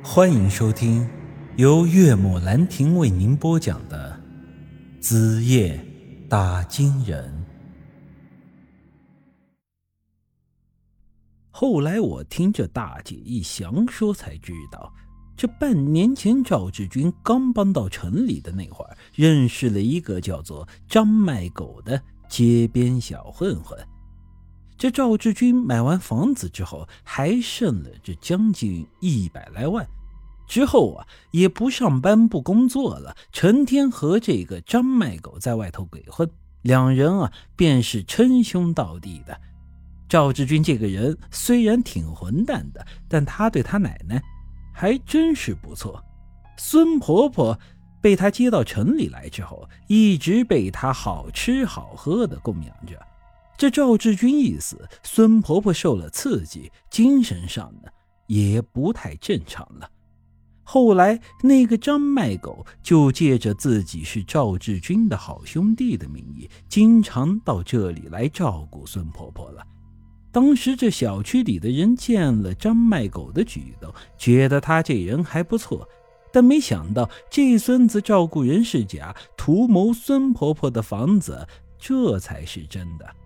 欢迎收听由岳母兰亭为您播讲的《子夜打金人》。后来我听这大姐一详说，才知道，这半年前赵志军刚搬到城里的那会儿，认识了一个叫做张卖狗的街边小混混。这赵志军买完房子之后，还剩了这将近一百来万。之后啊，也不上班不工作了，成天和这个张卖狗在外头鬼混。两人啊，便是称兄道弟的。赵志军这个人虽然挺混蛋的，但他对他奶奶还真是不错。孙婆婆被他接到城里来之后，一直被他好吃好喝的供养着。这赵志军一死，孙婆婆受了刺激，精神上呢也不太正常了。后来那个张卖狗就借着自己是赵志军的好兄弟的名义，经常到这里来照顾孙婆婆了。当时这小区里的人见了张卖狗的举动，觉得他这人还不错，但没想到这孙子照顾人是假，图谋孙婆婆的房子，这才是真的。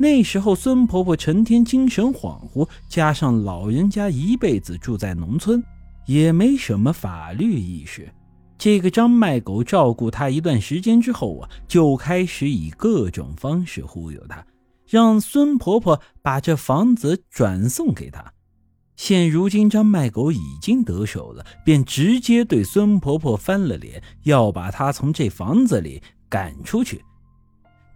那时候，孙婆婆成天精神恍惚，加上老人家一辈子住在农村，也没什么法律意识。这个张卖狗照顾她一段时间之后啊，就开始以各种方式忽悠她，让孙婆婆把这房子转送给她。现如今，张卖狗已经得手了，便直接对孙婆婆翻了脸，要把她从这房子里赶出去。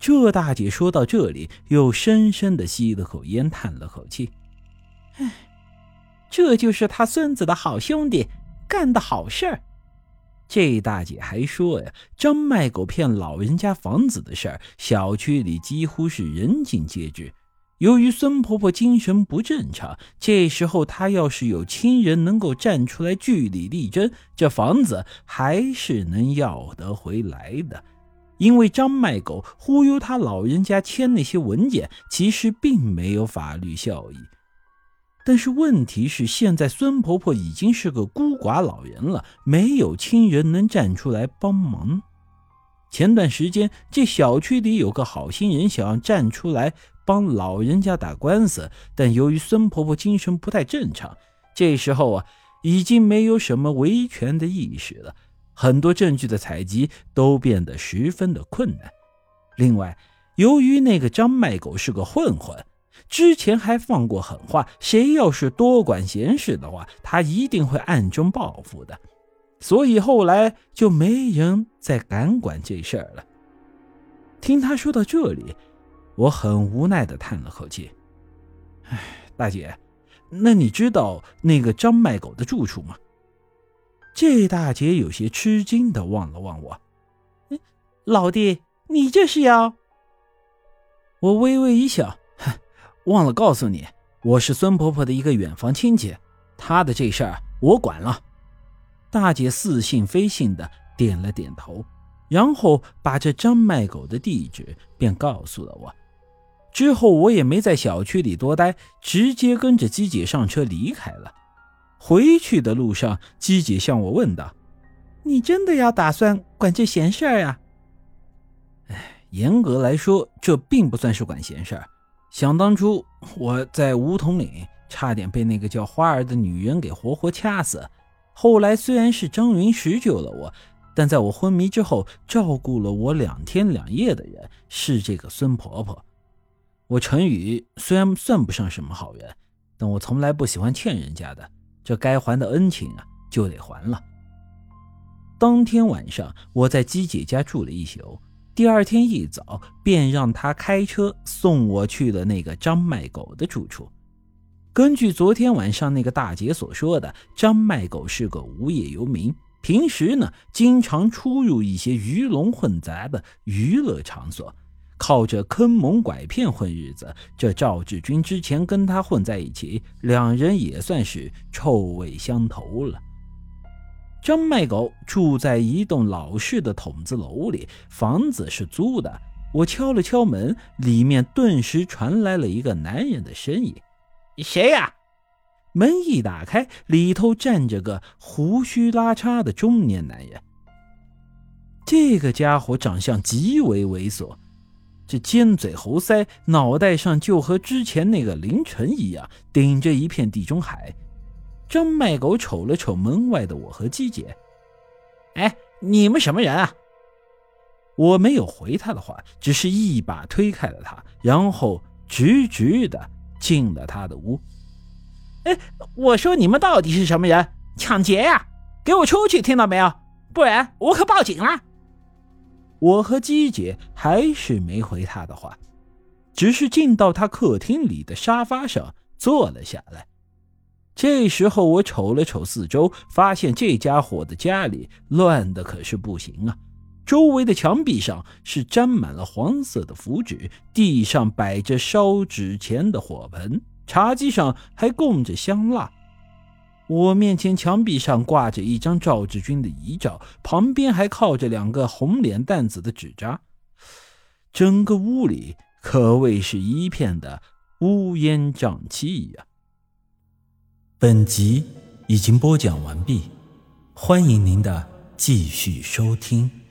这大姐说到这里，又深深的吸了口烟，叹了口气：“唉，这就是他孙子的好兄弟干的好事儿。”这大姐还说呀，张卖狗骗老人家房子的事儿，小区里几乎是人尽皆知。由于孙婆婆精神不正常，这时候她要是有亲人能够站出来据理力争，这房子还是能要得回来的。因为张卖狗忽悠他老人家签那些文件，其实并没有法律效益。但是问题是，现在孙婆婆已经是个孤寡老人了，没有亲人能站出来帮忙。前段时间，这小区里有个好心人想要站出来帮老人家打官司，但由于孙婆婆精神不太正常，这时候啊，已经没有什么维权的意识了。很多证据的采集都变得十分的困难。另外，由于那个张卖狗是个混混，之前还放过狠话，谁要是多管闲事的话，他一定会暗中报复的。所以后来就没人再敢管这事儿了。听他说到这里，我很无奈的叹了口气：“哎，大姐，那你知道那个张卖狗的住处吗？”这大姐有些吃惊的望了望我，老弟，你这是要？我微微一笑，哼忘了告诉你，我是孙婆婆的一个远房亲戚，她的这事儿我管了。大姐似信非信的点了点头，然后把这张卖狗的地址便告诉了我。之后我也没在小区里多待，直接跟着姬姐上车离开了。回去的路上，姬姐向我问道：“你真的要打算管这闲事儿呀？”哎，严格来说，这并不算是管闲事儿。想当初，我在梧桐岭差点被那个叫花儿的女人给活活掐死。后来虽然是张云石救了我，但在我昏迷之后照顾了我两天两夜的人是这个孙婆婆。我陈宇虽然算不上什么好人，但我从来不喜欢欠人家的。这该还的恩情啊，就得还了。当天晚上，我在姬姐家住了一宿。第二天一早，便让她开车送我去了那个张卖狗的住处。根据昨天晚上那个大姐所说的，张卖狗是个无业游民，平时呢，经常出入一些鱼龙混杂的娱乐场所。靠着坑蒙拐骗混日子，这赵志军之前跟他混在一起，两人也算是臭味相投了。张卖狗住在一栋老式的筒子楼里，房子是租的。我敲了敲门，里面顿时传来了一个男人的声音：“谁呀？”门一打开，里头站着个胡须拉碴的中年男人。这个家伙长相极为猥琐，这尖嘴猴腮，脑袋上就和之前那个凌晨一样，顶着一片地中海。张卖狗瞅了瞅门外的我和姬姐，哎，你们什么人啊？我没有回他的话，只是一把推开了他，然后直直的进了他的屋。哎，我说你们到底是什么人？抢劫呀！给我出去，听到没有？不然我可报警了。我和姬姐还是没回他的话，只是进到他客厅里的沙发上坐了下来。这时候我瞅了瞅四周，发现这家伙的家里乱的可是不行啊！周围的墙壁上是沾满了黄色的符纸，地上摆着烧纸钱的火盆。茶几上还供着香蜡，我面前墙壁上挂着一张赵志军的遗照，旁边还靠着两个红脸蛋子的纸扎，整个屋里可谓是一片的乌烟瘴气呀。本集已经播讲完毕，欢迎您的继续收听。